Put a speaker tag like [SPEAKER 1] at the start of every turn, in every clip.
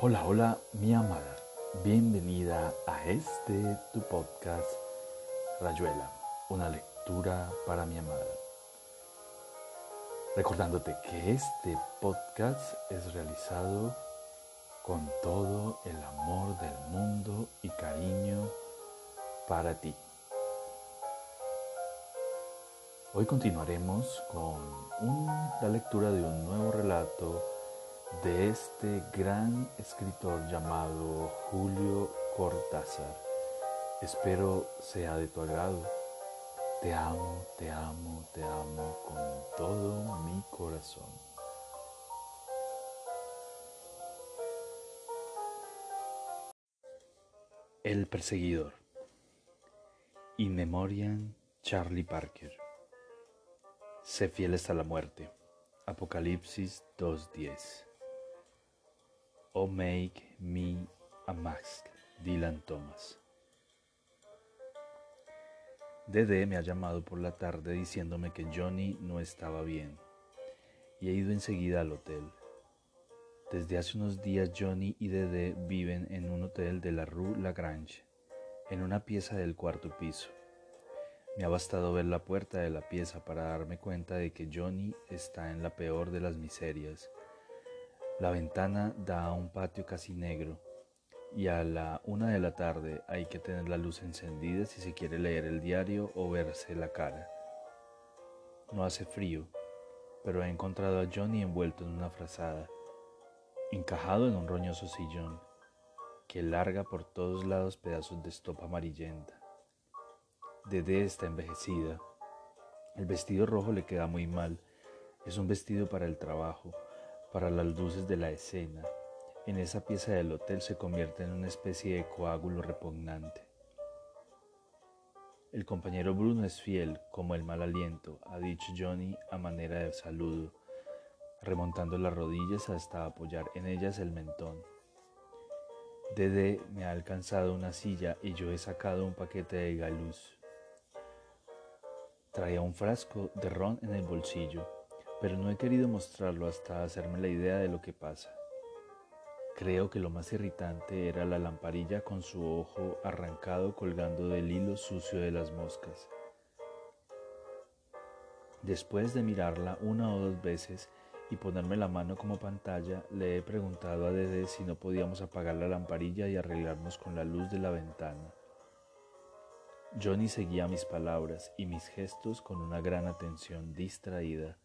[SPEAKER 1] Hola, hola, mi amada. Bienvenida a este tu podcast Rayuela, una lectura para mi amada. Recordándote que este podcast es realizado con todo el amor del mundo y cariño para ti. Hoy continuaremos con la lectura de un nuevo relato de este gran escritor llamado Julio Cortázar. Espero sea de tu agrado. Te amo, te amo, te amo con todo mi corazón. El perseguidor. In Memoriam Charlie Parker. Sé fiel hasta la muerte. Apocalipsis 2.10. Oh Make Me a Dylan Thomas. Dede me ha llamado por la tarde diciéndome que Johnny no estaba bien y he ido enseguida al hotel. Desde hace unos días Johnny y Dede viven en un hotel de la Rue Lagrange, en una pieza del cuarto piso. Me ha bastado ver la puerta de la pieza para darme cuenta de que Johnny está en la peor de las miserias la ventana da a un patio casi negro y a la una de la tarde hay que tener la luz encendida si se quiere leer el diario o verse la cara. No hace frío, pero he encontrado a Johnny envuelto en una frazada, encajado en un roñoso sillón, que larga por todos lados pedazos de estopa amarillenta. Dede está envejecida. El vestido rojo le queda muy mal. Es un vestido para el trabajo para las luces de la escena, en esa pieza del hotel se convierte en una especie de coágulo repugnante. El compañero Bruno es fiel como el mal aliento, ha dicho Johnny a manera de saludo, remontando las rodillas hasta apoyar en ellas el mentón. Dede me ha alcanzado una silla y yo he sacado un paquete de galuz. Traía un frasco de ron en el bolsillo pero no he querido mostrarlo hasta hacerme la idea de lo que pasa. Creo que lo más irritante era la lamparilla con su ojo arrancado colgando del hilo sucio de las moscas. Después de mirarla una o dos veces y ponerme la mano como pantalla, le he preguntado a Dede si no podíamos apagar la lamparilla y arreglarnos con la luz de la ventana. Johnny seguía mis palabras y mis gestos con una gran atención distraída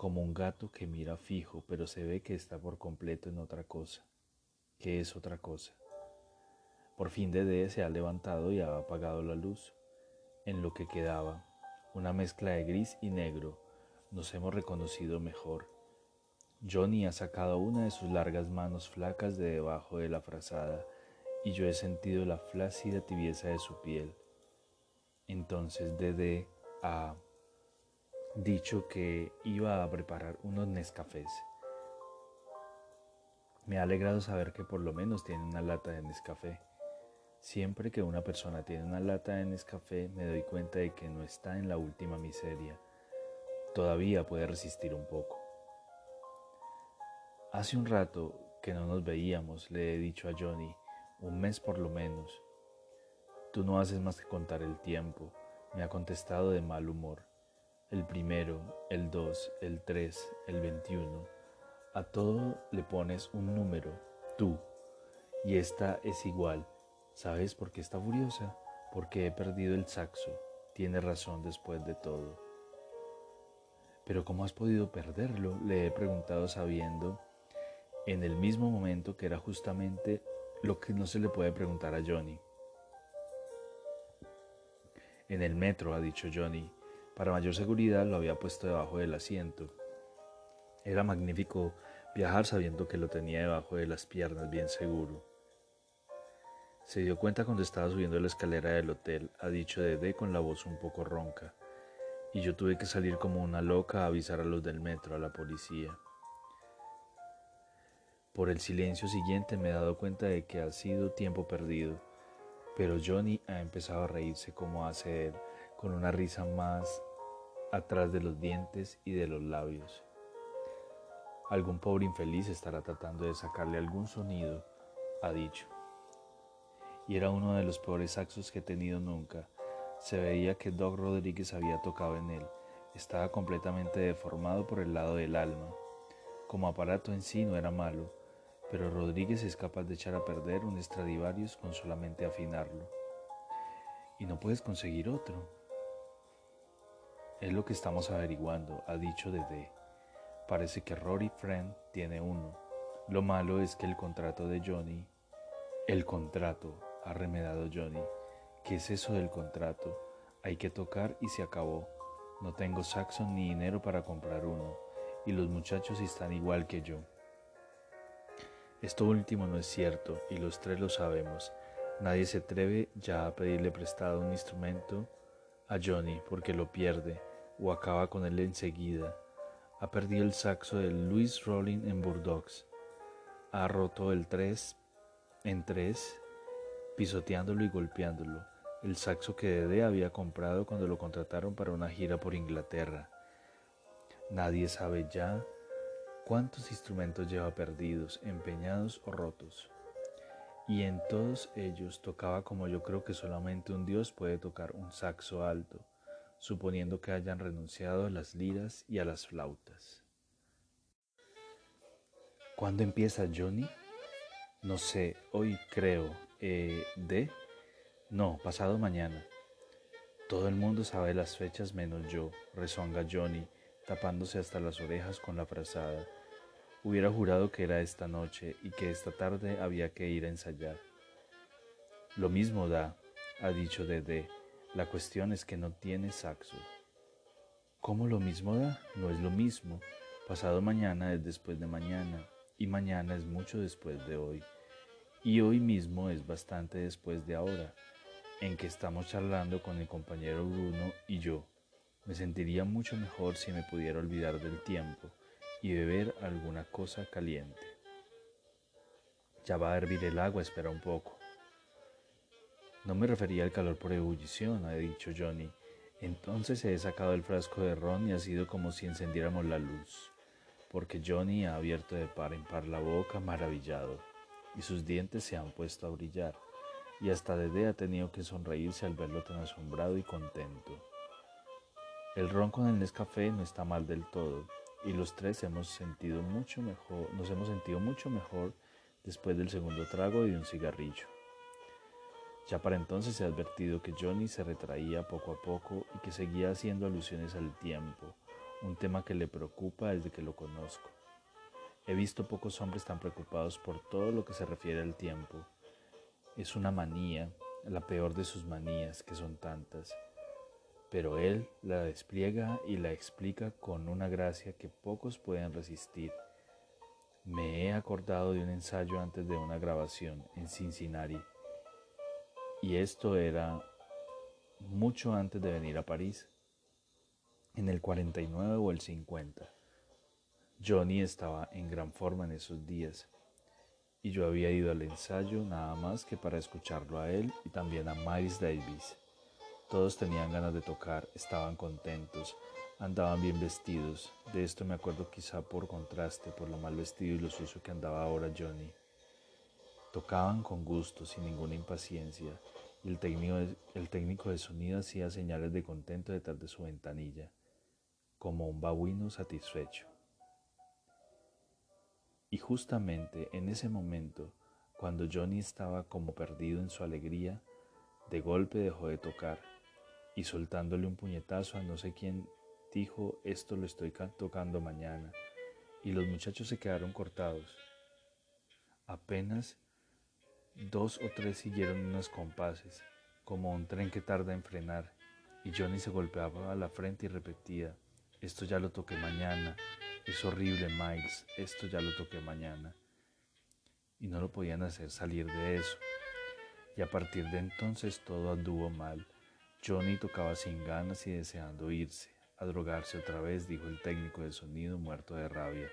[SPEAKER 1] como un gato que mira fijo, pero se ve que está por completo en otra cosa. ¿Qué es otra cosa? Por fin Dede se ha levantado y ha apagado la luz. En lo que quedaba, una mezcla de gris y negro, nos hemos reconocido mejor. Johnny ha sacado una de sus largas manos flacas de debajo de la frazada y yo he sentido la flácida tibieza de su piel. Entonces Dede ha dicho que iba a preparar unos Nescafés. Me ha alegrado saber que por lo menos tiene una lata de Nescafé. Siempre que una persona tiene una lata de Nescafé me doy cuenta de que no está en la última miseria. Todavía puede resistir un poco. Hace un rato que no nos veíamos, le he dicho a Johnny, un mes por lo menos. Tú no haces más que contar el tiempo, me ha contestado de mal humor el primero, el dos, el tres, el veintiuno. A todo le pones un número, tú, y esta es igual. ¿Sabes por qué está furiosa? Porque he perdido el saxo. Tiene razón después de todo. Pero ¿cómo has podido perderlo? Le he preguntado sabiendo en el mismo momento que era justamente lo que no se le puede preguntar a Johnny. En el metro, ha dicho Johnny, para mayor seguridad lo había puesto debajo del asiento. Era magnífico viajar sabiendo que lo tenía debajo de las piernas bien seguro. Se dio cuenta cuando estaba subiendo la escalera del hotel, ha dicho Dede con la voz un poco ronca, y yo tuve que salir como una loca a avisar a los del metro, a la policía. Por el silencio siguiente me he dado cuenta de que ha sido tiempo perdido, pero Johnny ha empezado a reírse como hace él, con una risa más atrás de los dientes y de los labios. Algún pobre infeliz estará tratando de sacarle algún sonido, ha dicho. Y era uno de los peores saxos que he tenido nunca. Se veía que Doc Rodríguez había tocado en él. Estaba completamente deformado por el lado del alma. Como aparato en sí no era malo, pero Rodríguez es capaz de echar a perder un Stradivarius con solamente afinarlo. Y no puedes conseguir otro. Es lo que estamos averiguando, ha dicho Dede. Parece que Rory Friend tiene uno. Lo malo es que el contrato de Johnny... El contrato, ha remedado Johnny. ¿Qué es eso del contrato? Hay que tocar y se acabó. No tengo saxo ni dinero para comprar uno, y los muchachos están igual que yo. Esto último no es cierto, y los tres lo sabemos. Nadie se atreve ya a pedirle prestado un instrumento a Johnny porque lo pierde o acaba con él enseguida. Ha perdido el saxo de Louis Rolling en Burdocks. Ha roto el tres en tres, pisoteándolo y golpeándolo el saxo que Dede había comprado cuando lo contrataron para una gira por Inglaterra. Nadie sabe ya cuántos instrumentos lleva perdidos, empeñados o rotos. Y en todos ellos tocaba como yo creo que solamente un dios puede tocar un saxo alto, suponiendo que hayan renunciado a las liras y a las flautas. ¿Cuándo empieza Johnny? No sé, hoy creo. Eh, ¿De? No, pasado mañana. Todo el mundo sabe las fechas menos yo, rezonga Johnny, tapándose hasta las orejas con la frazada. Hubiera jurado que era esta noche y que esta tarde había que ir a ensayar. Lo mismo da, ha dicho Dede. La cuestión es que no tiene saxo. ¿Cómo lo mismo da? No es lo mismo. Pasado mañana es después de mañana y mañana es mucho después de hoy. Y hoy mismo es bastante después de ahora en que estamos charlando con el compañero Bruno y yo. Me sentiría mucho mejor si me pudiera olvidar del tiempo y beber alguna cosa caliente. Ya va a hervir el agua, espera un poco. No me refería al calor por ebullición, ha dicho Johnny. Entonces he sacado el frasco de ron y ha sido como si encendiéramos la luz, porque Johnny ha abierto de par en par la boca maravillado, y sus dientes se han puesto a brillar y hasta Dede ha tenido que sonreírse al verlo tan asombrado y contento. El ron con el Nescafé no está mal del todo y los tres hemos sentido mucho mejor, nos hemos sentido mucho mejor después del segundo trago y de un cigarrillo. Ya para entonces he advertido que Johnny se retraía poco a poco y que seguía haciendo alusiones al tiempo, un tema que le preocupa desde que lo conozco. He visto pocos hombres tan preocupados por todo lo que se refiere al tiempo es una manía, la peor de sus manías, que son tantas, pero él la despliega y la explica con una gracia que pocos pueden resistir. Me he acordado de un ensayo antes de una grabación en Cincinnati, y esto era mucho antes de venir a París, en el 49 o el 50. Johnny estaba en gran forma en esos días y yo había ido al ensayo nada más que para escucharlo a él y también a Miles Davis. Todos tenían ganas de tocar, estaban contentos, andaban bien vestidos. De esto me acuerdo quizá por contraste, por lo mal vestido y lo sucio que andaba ahora Johnny. Tocaban con gusto, sin ninguna impaciencia, el técnico, el técnico de sonido hacía señales de contento detrás de su ventanilla, como un babuino satisfecho. Y justamente en ese momento, cuando Johnny estaba como perdido en su alegría, de golpe dejó de tocar y soltándole un puñetazo a no sé quién dijo, esto lo estoy tocando mañana. Y los muchachos se quedaron cortados. Apenas dos o tres siguieron unos compases, como un tren que tarda en frenar, y Johnny se golpeaba a la frente y repetía, esto ya lo toqué mañana, es horrible, Miles, esto ya lo toqué mañana. Y no lo podían hacer salir de eso. Y a partir de entonces todo anduvo mal. Johnny tocaba sin ganas y deseando irse, a drogarse otra vez, dijo el técnico de sonido muerto de rabia.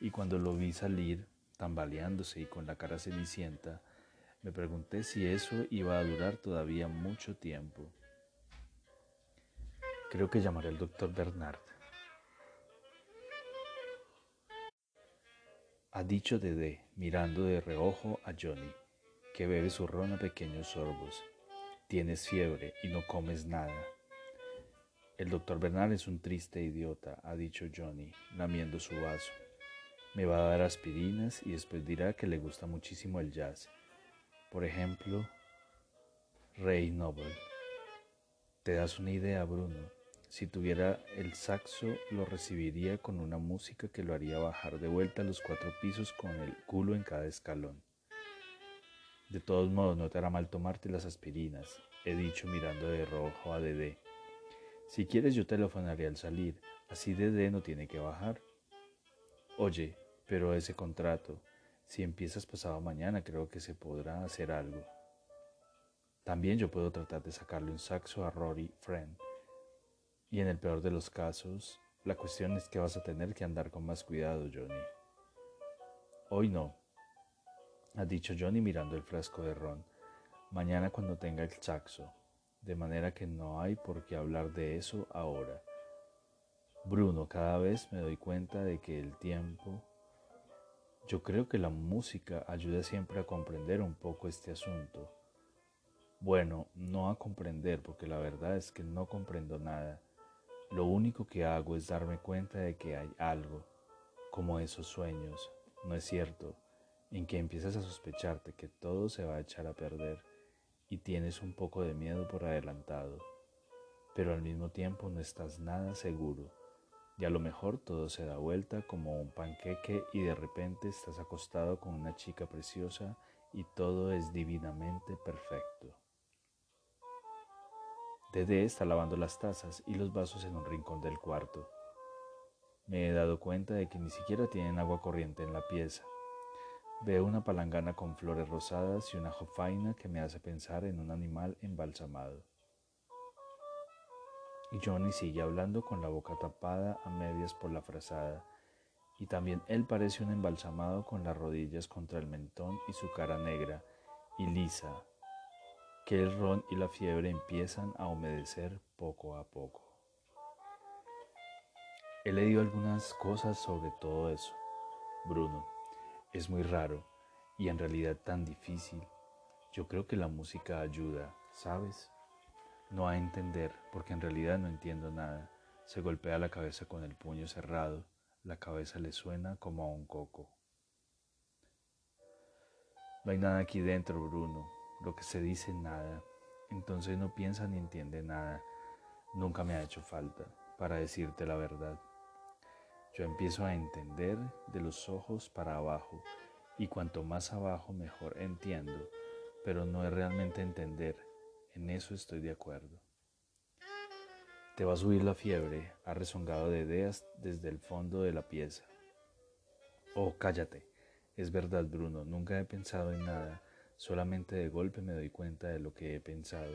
[SPEAKER 1] Y cuando lo vi salir, tambaleándose y con la cara cenicienta, me pregunté si eso iba a durar todavía mucho tiempo. Creo que llamaré al doctor Bernard. Ha dicho Dede, mirando de reojo a Johnny, que bebe su ron a pequeños sorbos. Tienes fiebre y no comes nada. El doctor Bernal es un triste idiota, ha dicho Johnny, lamiendo su vaso. Me va a dar aspirinas y después dirá que le gusta muchísimo el jazz. Por ejemplo, Ray Noble. Te das una idea, Bruno. Si tuviera el saxo, lo recibiría con una música que lo haría bajar de vuelta a los cuatro pisos con el culo en cada escalón. De todos modos, no te hará mal tomarte las aspirinas, he dicho mirando de rojo a Dede. Si quieres yo telefonaré al salir, así Dede no tiene que bajar. Oye, pero ese contrato, si empiezas pasado mañana, creo que se podrá hacer algo. También yo puedo tratar de sacarle un saxo a Rory Friend y en el peor de los casos, la cuestión es que vas a tener que andar con más cuidado, Johnny. Hoy no, ha dicho Johnny mirando el frasco de ron. Mañana cuando tenga el saxo, de manera que no hay por qué hablar de eso ahora. Bruno, cada vez me doy cuenta de que el tiempo... Yo creo que la música ayuda siempre a comprender un poco este asunto. Bueno, no a comprender, porque la verdad es que no comprendo nada. Lo único que hago es darme cuenta de que hay algo, como esos sueños, ¿no es cierto? En que empiezas a sospecharte que todo se va a echar a perder y tienes un poco de miedo por adelantado, pero al mismo tiempo no estás nada seguro y a lo mejor todo se da vuelta como un panqueque y de repente estás acostado con una chica preciosa y todo es divinamente perfecto. Dede está lavando las tazas y los vasos en un rincón del cuarto. Me he dado cuenta de que ni siquiera tienen agua corriente en la pieza. Veo una palangana con flores rosadas y una jofaina que me hace pensar en un animal embalsamado. Johnny sigue hablando con la boca tapada a medias por la frazada, y también él parece un embalsamado con las rodillas contra el mentón y su cara negra y lisa, que el ron y la fiebre empiezan a humedecer poco a poco. He leído algunas cosas sobre todo eso, Bruno. Es muy raro y en realidad tan difícil. Yo creo que la música ayuda, ¿sabes? No a entender, porque en realidad no entiendo nada. Se golpea la cabeza con el puño cerrado, la cabeza le suena como a un coco. No hay nada aquí dentro, Bruno, lo que se dice nada, entonces no piensa ni entiende nada. Nunca me ha hecho falta, para decirte la verdad. Yo empiezo a entender de los ojos para abajo, y cuanto más abajo mejor entiendo, pero no es realmente entender, en eso estoy de acuerdo. Te va a subir la fiebre, ha rezongado de ideas desde el fondo de la pieza. Oh, cállate. Es verdad, Bruno, nunca he pensado en nada Solamente de golpe me doy cuenta de lo que he pensado,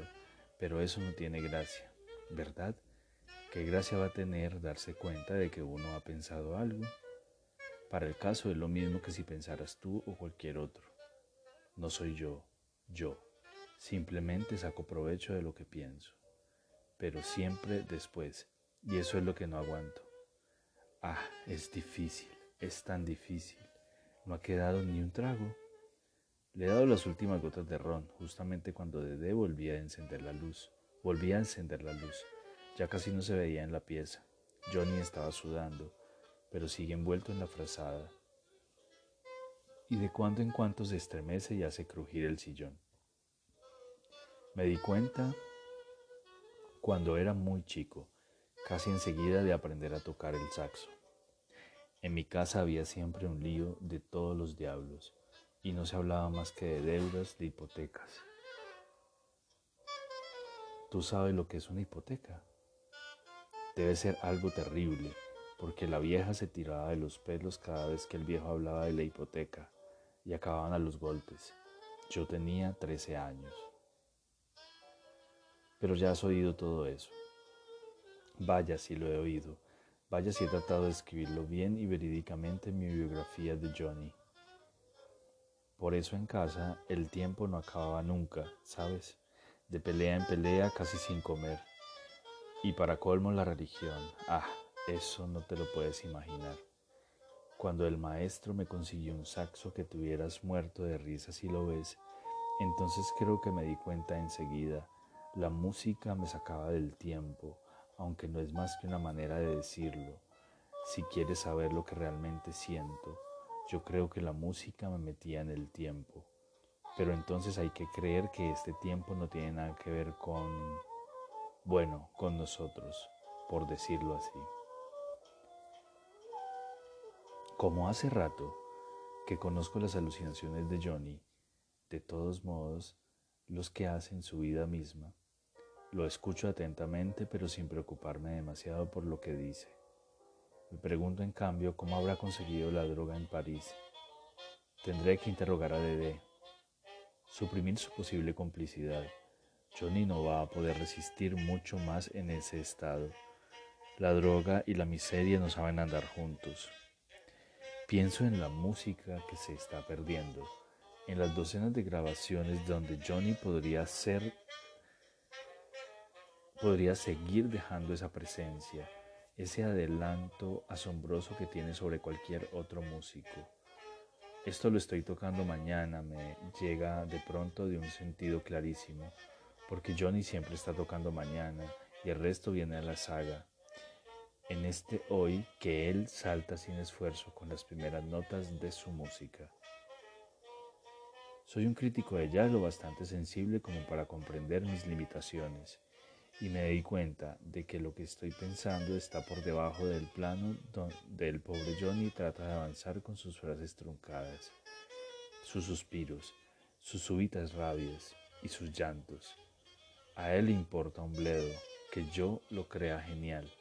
[SPEAKER 1] pero eso no tiene gracia, ¿verdad? ¿Qué gracia va a tener darse cuenta de que uno ha pensado algo? Para el caso es lo mismo que si pensaras tú o cualquier otro. No soy yo, yo. Simplemente saco provecho de lo que pienso, pero siempre después, y eso es lo que no aguanto. Ah, es difícil, es tan difícil. No ha quedado ni un trago. Le he dado las últimas gotas de ron, justamente cuando Dede volvía a encender la luz. Volvía a encender la luz. Ya casi no se veía en la pieza. Johnny estaba sudando, pero sigue envuelto en la frazada. Y de cuando en cuando se estremece y hace crujir el sillón. Me di cuenta cuando era muy chico, casi enseguida de aprender a tocar el saxo. En mi casa había siempre un lío de todos los diablos y no se hablaba más que de deudas, de hipotecas. ¿Tú sabes lo que es una hipoteca? Debe ser algo terrible, porque la vieja se tiraba de los pelos cada vez que el viejo hablaba de la hipoteca y acababan a los golpes. Yo tenía 13 años. Pero ya has oído todo eso. Vaya si lo he oído. Vaya si he tratado de escribirlo bien y verídicamente en mi biografía de Johnny. Por eso en casa el tiempo no acababa nunca, ¿sabes? De pelea en pelea casi sin comer. Y para colmo la religión, ah, eso no te lo puedes imaginar. Cuando el maestro me consiguió un saxo que tuvieras muerto de risa si lo ves, entonces creo que me di cuenta enseguida. La música me sacaba del tiempo, aunque no es más que una manera de decirlo. Si quieres saber lo que realmente siento, yo creo que la música me metía en el tiempo. Pero entonces hay que creer que este tiempo no tiene nada que ver con, bueno, con nosotros, por decirlo así. Como hace rato que conozco las alucinaciones de Johnny, de todos modos, los que hacen su vida misma, lo escucho atentamente pero sin preocuparme demasiado por lo que dice. Me pregunto en cambio cómo habrá conseguido la droga en París. Tendré que interrogar a Dede, suprimir su posible complicidad. Johnny no va a poder resistir mucho más en ese estado. La droga y la miseria no saben andar juntos. Pienso en la música que se está perdiendo, en las docenas de grabaciones donde Johnny podría ser podría seguir dejando esa presencia, ese adelanto asombroso que tiene sobre cualquier otro músico. Esto lo estoy tocando mañana, me llega de pronto de un sentido clarísimo, porque Johnny siempre está tocando mañana y el resto viene a la saga. En este hoy que él salta sin esfuerzo con las primeras notas de su música. Soy un crítico de jazz lo bastante sensible como para comprender mis limitaciones y me di cuenta de que lo que estoy pensando está por debajo del plano donde el pobre Johnny trata de avanzar con sus frases truncadas, sus suspiros, sus súbitas rabias y sus llantos. A él le importa un bledo que yo lo crea genial.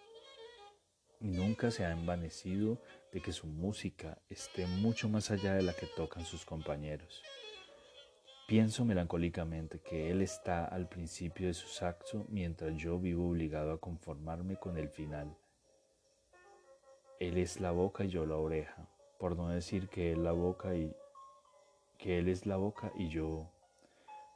[SPEAKER 1] Y nunca se ha envanecido de que su música esté mucho más allá de la que tocan sus compañeros. Pienso melancólicamente que él está al principio de su saxo mientras yo vivo obligado a conformarme con el final. Él es la boca y yo la oreja, por no decir que él la boca y que él es la boca y yo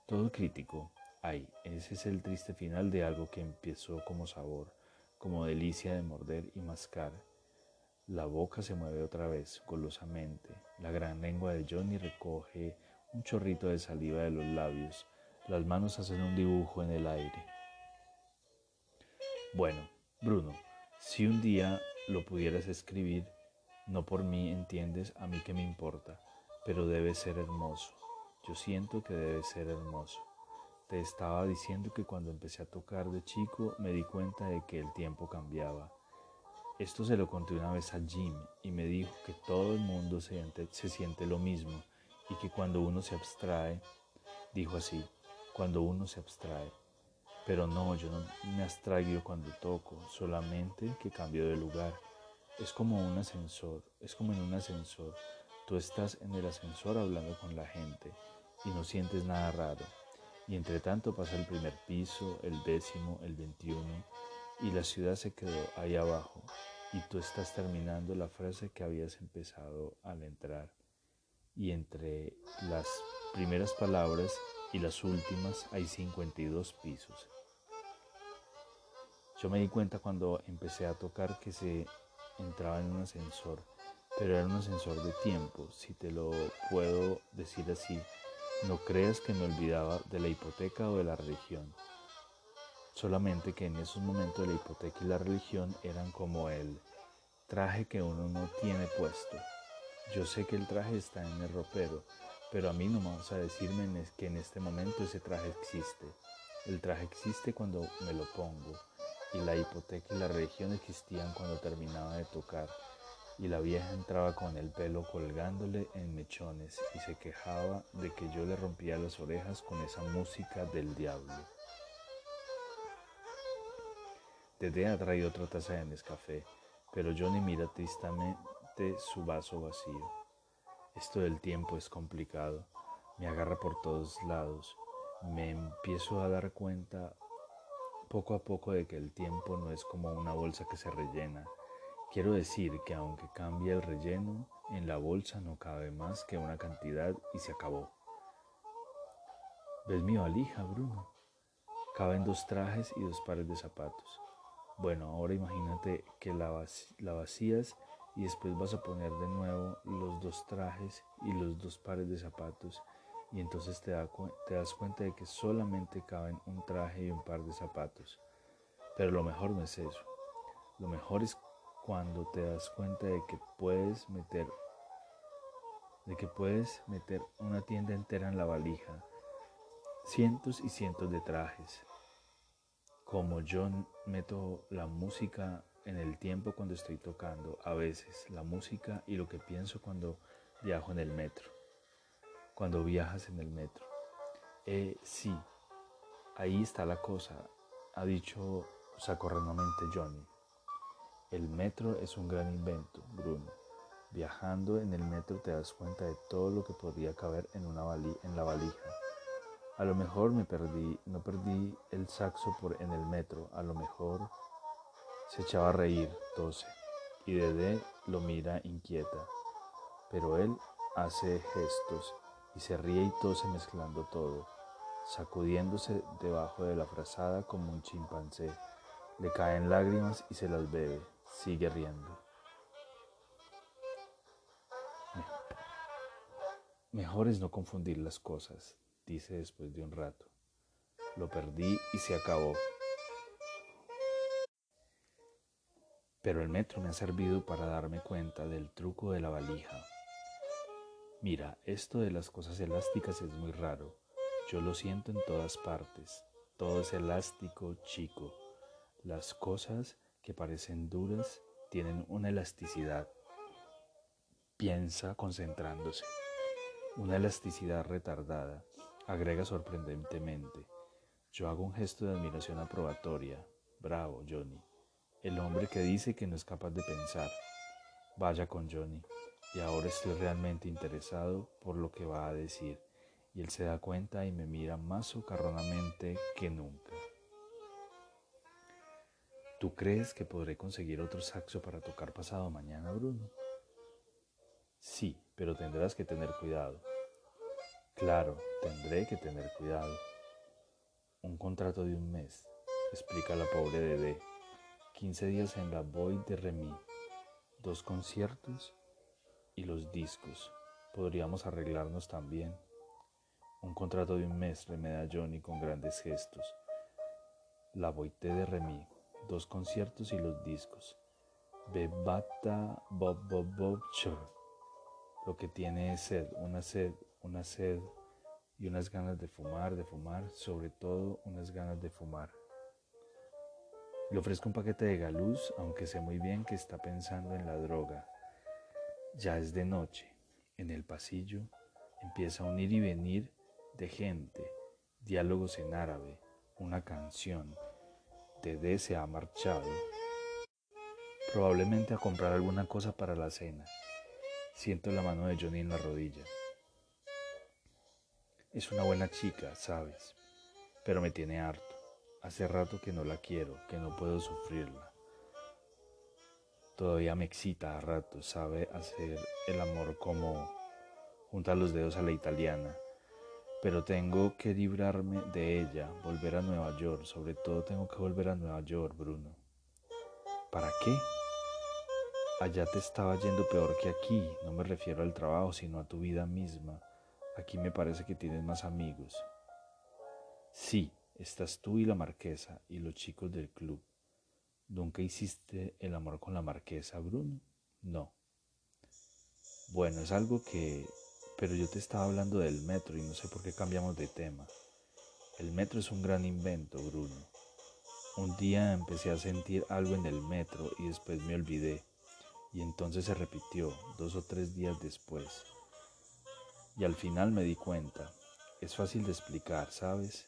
[SPEAKER 1] todo crítico. Ay, ese es el triste final de algo que empezó como sabor, como delicia de morder y mascar. La boca se mueve otra vez, golosamente. La gran lengua de Johnny recoge un chorrito de saliva de los labios. Las manos hacen un dibujo en el aire. Bueno, Bruno, si un día lo pudieras escribir, no por mí, entiendes, a mí que me importa, pero debe ser hermoso. Yo siento que debe ser hermoso. Te estaba diciendo que cuando empecé a tocar de chico me di cuenta de que el tiempo cambiaba. Esto se lo conté una vez a Jim y me dijo que todo el mundo se, se siente lo mismo y que cuando uno se abstrae, dijo así, cuando uno se abstrae, pero no, yo no me abstraigo cuando toco, solamente que cambio de lugar. Es como un ascensor, es como en un ascensor. Tú estás en el ascensor hablando con la gente y no sientes nada raro. Y entre tanto pasa el primer piso, el décimo, el veintiuno, y la ciudad se quedó ahí abajo. Y tú estás terminando la frase que habías empezado al entrar y entre las primeras palabras y las últimas hay 52 pisos. Yo me di cuenta cuando empecé a tocar que se entraba en un ascensor, pero era un ascensor de tiempo, si te lo puedo decir así. No creas que me olvidaba de la hipoteca o de la religión. Solamente que en esos momentos la hipoteca y la religión eran como el traje que uno no tiene puesto. Yo sé que el traje está en el ropero, pero a mí no me vas a decirme que en este momento ese traje existe. El traje existe cuando me lo pongo, y la hipoteca y la religión existían cuando terminaba de tocar, y la vieja entraba con el pelo colgándole en mechones y se quejaba de que yo le rompía las orejas con esa música del diablo. Dede ha traído otra taza de Nescafé, pero Johnny mira su vaso vacío. Esto del tiempo es complicado, me agarra por todos lados, me empiezo a dar cuenta poco a poco de que el tiempo no es como una bolsa que se rellena. Quiero decir que aunque cambie el relleno, en la bolsa no cabe más que una cantidad y se acabó. ¿Ves mi valija, Bruno? Caben dos trajes y dos pares de zapatos. Bueno, ahora imagínate que la vacías y después vas a poner de nuevo los dos trajes y los dos pares de zapatos y entonces te, te das cuenta de que solamente caben un traje y un par de zapatos. Pero lo mejor no es eso. Lo mejor es cuando te das cuenta de que puedes meter de que puedes meter una tienda entera en la valija, cientos y cientos de trajes. Como yo meto la música en el tiempo cuando estoy tocando, a veces la música y lo que pienso cuando viajo en el metro, cuando viajas en el metro. Eh, sí, ahí está la cosa, ha dicho sacorrenamente Johnny. El metro es un gran invento, Bruno. Viajando en el metro te das cuenta de todo lo que podría caber en, una en la valija. A lo mejor me perdí, no perdí el saxo por, en el metro, a lo mejor se echaba a reír, tose, y Dede lo mira inquieta, pero él hace gestos y se ríe y tose mezclando todo, sacudiéndose debajo de la frazada como un chimpancé. Le caen lágrimas y se las bebe, sigue riendo. Mejor es no confundir las cosas, dice después de un rato. Lo perdí y se acabó. Pero el metro me ha servido para darme cuenta del truco de la valija. Mira, esto de las cosas elásticas es muy raro. Yo lo siento en todas partes. Todo es elástico, chico. Las cosas que parecen duras tienen una elasticidad. Piensa concentrándose. Una elasticidad retardada, agrega sorprendentemente. Yo hago un gesto de admiración aprobatoria. Bravo, Johnny. El hombre que dice que no es capaz de pensar. Vaya con Johnny. Y ahora estoy realmente interesado por lo que va a decir. Y él se da cuenta y me mira más socarronamente que nunca. ¿Tú crees que podré conseguir otro saxo para tocar pasado mañana, Bruno? Sí, pero tendrás que tener cuidado. Claro, tendré que tener cuidado. Un contrato de un mes, explica la pobre Dede. 15 días en la Boy de Remy, dos conciertos y los discos. Podríamos arreglarnos también. Un contrato de un mes, remeda Johnny con grandes gestos. La Boite de Remy, dos conciertos y los discos. Bebata Bob Bob Bob lo que tiene es sed, una sed, una sed y unas ganas de fumar, de fumar, sobre todo unas ganas de fumar. Le ofrezco un paquete de galuz, aunque sé muy bien que está pensando en la droga. Ya es de noche. En el pasillo empieza un ir y venir de gente, diálogos en árabe, una canción. Dede se ha marchado, probablemente a comprar alguna cosa para la cena. Siento la mano de Johnny en la rodilla. Es una buena chica, sabes, pero me tiene harto. Hace rato que no la quiero, que no puedo sufrirla. Todavía me excita a rato, sabe hacer el amor como juntar los dedos a la italiana. Pero tengo que librarme de ella, volver a Nueva York. Sobre todo tengo que volver a Nueva York, Bruno. ¿Para qué? Allá te estaba yendo peor que aquí, no me refiero al trabajo, sino a tu vida misma. Aquí me parece que tienes más amigos. Sí, estás tú y la marquesa y los chicos del club. ¿Nunca hiciste el amor con la marquesa, Bruno? No. Bueno, es algo que... Pero yo te estaba hablando del metro y no sé por qué cambiamos de tema. El metro es un gran invento, Bruno. Un día empecé a sentir algo en el metro y después me olvidé. Y entonces se repitió dos o tres días después. Y al final me di cuenta. Es fácil de explicar, ¿sabes?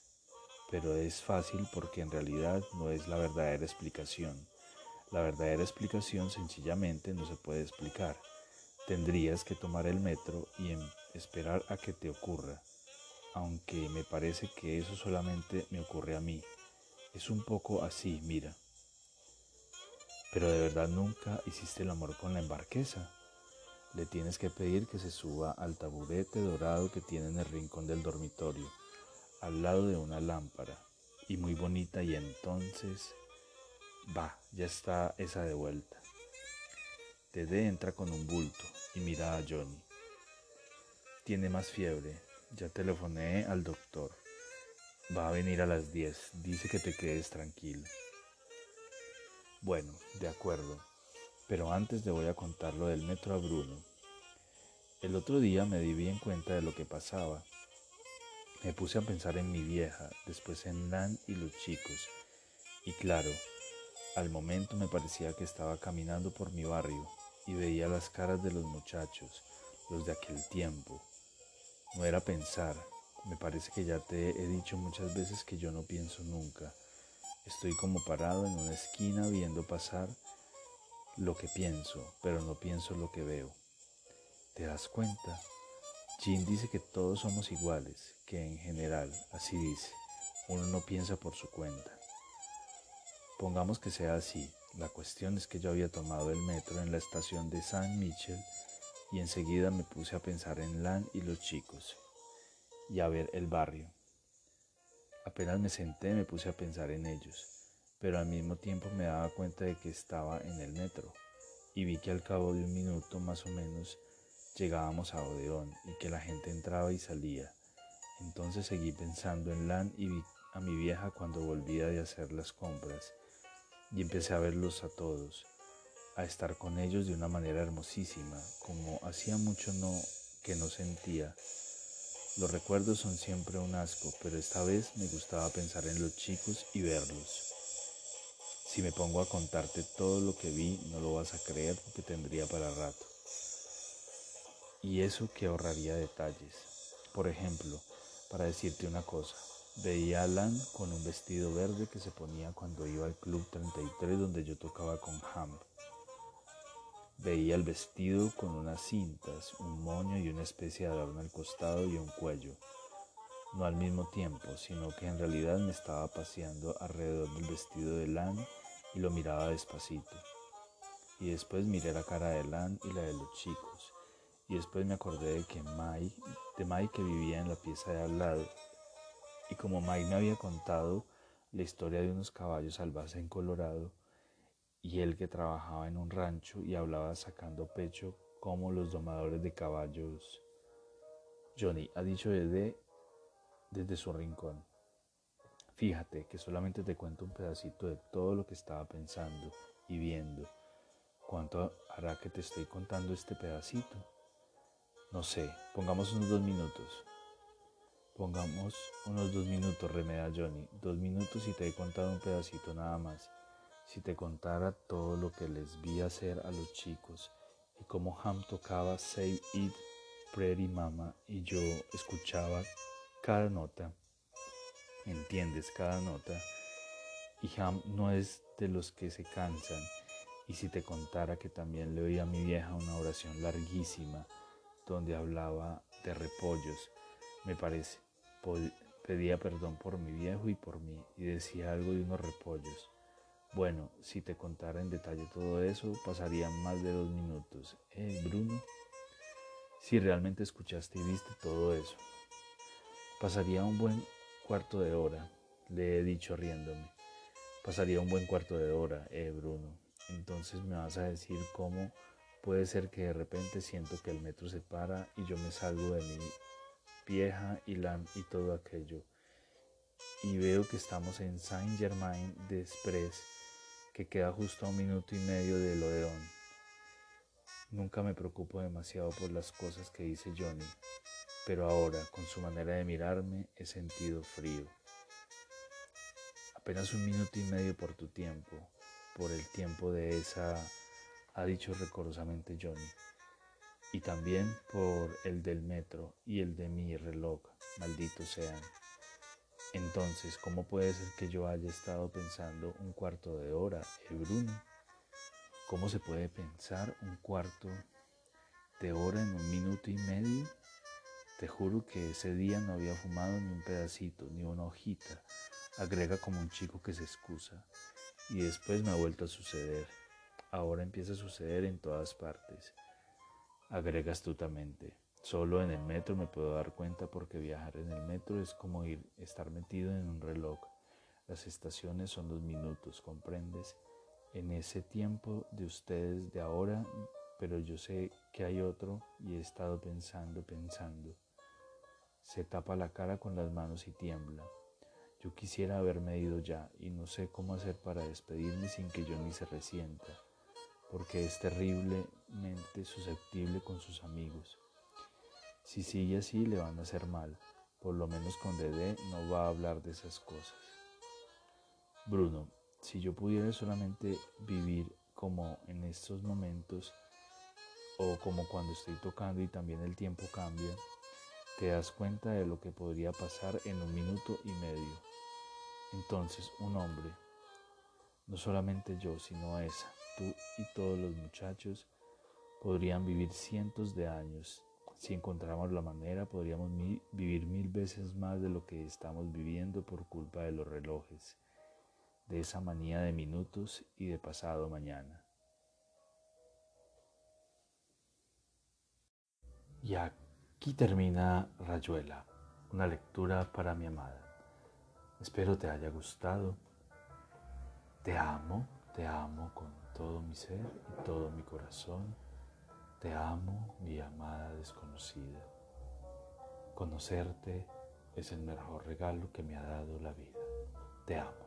[SPEAKER 1] Pero es fácil porque en realidad no es la verdadera explicación. La verdadera explicación sencillamente no se puede explicar. Tendrías que tomar el metro y em, esperar a que te ocurra. Aunque me parece que eso solamente me ocurre a mí. Es un poco así, mira. Pero de verdad nunca hiciste el amor con la embarquesa. Le tienes que pedir que se suba al taburete dorado que tiene en el rincón del dormitorio, al lado de una lámpara, y muy bonita, y entonces, va, ya está esa de vuelta. Dede entra con un bulto y mira a Johnny. Tiene más fiebre. Ya telefoné al doctor. Va a venir a las 10. Dice que te quedes tranquilo. Bueno, de acuerdo. Pero antes le voy a contar lo del metro a Bruno. El otro día me di bien cuenta de lo que pasaba. Me puse a pensar en mi vieja, después en Lan y los chicos. Y claro, al momento me parecía que estaba caminando por mi barrio y veía las caras de los muchachos, los de aquel tiempo. No era pensar, me parece que ya te he dicho muchas veces que yo no pienso nunca. Estoy como parado en una esquina viendo pasar lo que pienso, pero no pienso lo que veo. ¿Te das cuenta? Jean dice que todos somos iguales, que en general, así dice, uno no piensa por su cuenta. Pongamos que sea así. La cuestión es que yo había tomado el metro en la estación de San Michel y enseguida me puse a pensar en Lan y los chicos y a ver el barrio. Apenas me senté me puse a pensar en ellos, pero al mismo tiempo me daba cuenta de que estaba en el metro y vi que al cabo de un minuto más o menos llegábamos a Odeón y que la gente entraba y salía. Entonces seguí pensando en Lan y vi a mi vieja cuando volvía de hacer las compras y empecé a verlos a todos, a estar con ellos de una manera hermosísima, como hacía mucho no que no sentía. Los recuerdos son siempre un asco, pero esta vez me gustaba pensar en los chicos y verlos. Si me pongo a contarte todo lo que vi, no lo vas a creer porque tendría para rato. Y eso que ahorraría detalles. Por ejemplo, para decirte una cosa, veía a Alan con un vestido verde que se ponía cuando iba al Club 33 donde yo tocaba con Ham. Veía el vestido con unas cintas, un moño y una especie de adorno al costado y un cuello. No al mismo tiempo, sino que en realidad me estaba paseando alrededor del vestido de Lan y lo miraba despacito. Y después miré la cara de Lan y la de los chicos y después me acordé de que Mai, de Mai que vivía en la pieza de al lado. Y como Mai me había contado la historia de unos caballos salvajes en Colorado, y él que trabajaba en un rancho y hablaba sacando pecho como los domadores de caballos. Johnny ha dicho desde, desde su rincón. Fíjate que solamente te cuento un pedacito de todo lo que estaba pensando y viendo. ¿Cuánto hará que te estoy contando este pedacito? No sé, pongamos unos dos minutos. Pongamos unos dos minutos, remeda Johnny. Dos minutos y te he contado un pedacito nada más. Si te contara todo lo que les vi hacer a los chicos y cómo Ham tocaba Save It, Pretty Mama y yo escuchaba cada nota, entiendes cada nota, y Ham no es de los que se cansan. Y si te contara que también le oí a mi vieja una oración larguísima, donde hablaba de repollos, me parece. Pedía perdón por mi viejo y por mí y decía algo de unos repollos. Bueno, si te contara en detalle todo eso, pasarían más de dos minutos. ¿Eh, Bruno? Si realmente escuchaste y viste todo eso. Pasaría un buen cuarto de hora, le he dicho riéndome. Pasaría un buen cuarto de hora, eh, Bruno. Entonces me vas a decir cómo Puede ser que de repente siento que el metro se para y yo me salgo de mi vieja y, y todo aquello. Y veo que estamos en Saint Germain Express, que queda justo a un minuto y medio de Odeón. Nunca me preocupo demasiado por las cosas que dice Johnny, pero ahora, con su manera de mirarme, he sentido frío. Apenas un minuto y medio por tu tiempo, por el tiempo de esa ha dicho recorosamente Johnny. Y también por el del metro y el de mi reloj, malditos sean. Entonces, ¿cómo puede ser que yo haya estado pensando un cuarto de hora, eh, Bruno? ¿Cómo se puede pensar un cuarto de hora en un minuto y medio? Te juro que ese día no había fumado ni un pedacito, ni una hojita, agrega como un chico que se excusa. Y después me ha vuelto a suceder ahora empieza a suceder en todas partes. Agrega astutamente. Solo en el metro me puedo dar cuenta porque viajar en el metro es como ir, estar metido en un reloj. Las estaciones son dos minutos, ¿comprendes? En ese tiempo de ustedes de ahora pero yo sé que hay otro y he estado pensando, pensando. Se tapa la cara con las manos y tiembla. Yo quisiera haberme ido ya y no sé cómo hacer para despedirme sin que Johnny se resienta, porque es terriblemente susceptible con sus amigos. Si sigue así le van a hacer mal, por lo menos con Dede no va a hablar de esas cosas. Bruno, si yo pudiera solamente vivir como en estos momentos o como cuando estoy tocando y también el tiempo cambia, te das cuenta de lo que podría pasar en un minuto y medio. Entonces un hombre, no solamente yo, sino esa, tú y todos los muchachos, podrían vivir cientos de años. Si encontramos la manera, podríamos vivir mil veces más de lo que estamos viviendo por culpa de los relojes de esa manía de minutos y de pasado mañana. Y aquí termina Rayuela, una lectura para mi amada. Espero te haya gustado. Te amo, te amo con todo mi ser y todo mi corazón. Te amo, mi amada desconocida. Conocerte es el mejor regalo que me ha dado la vida. Te amo.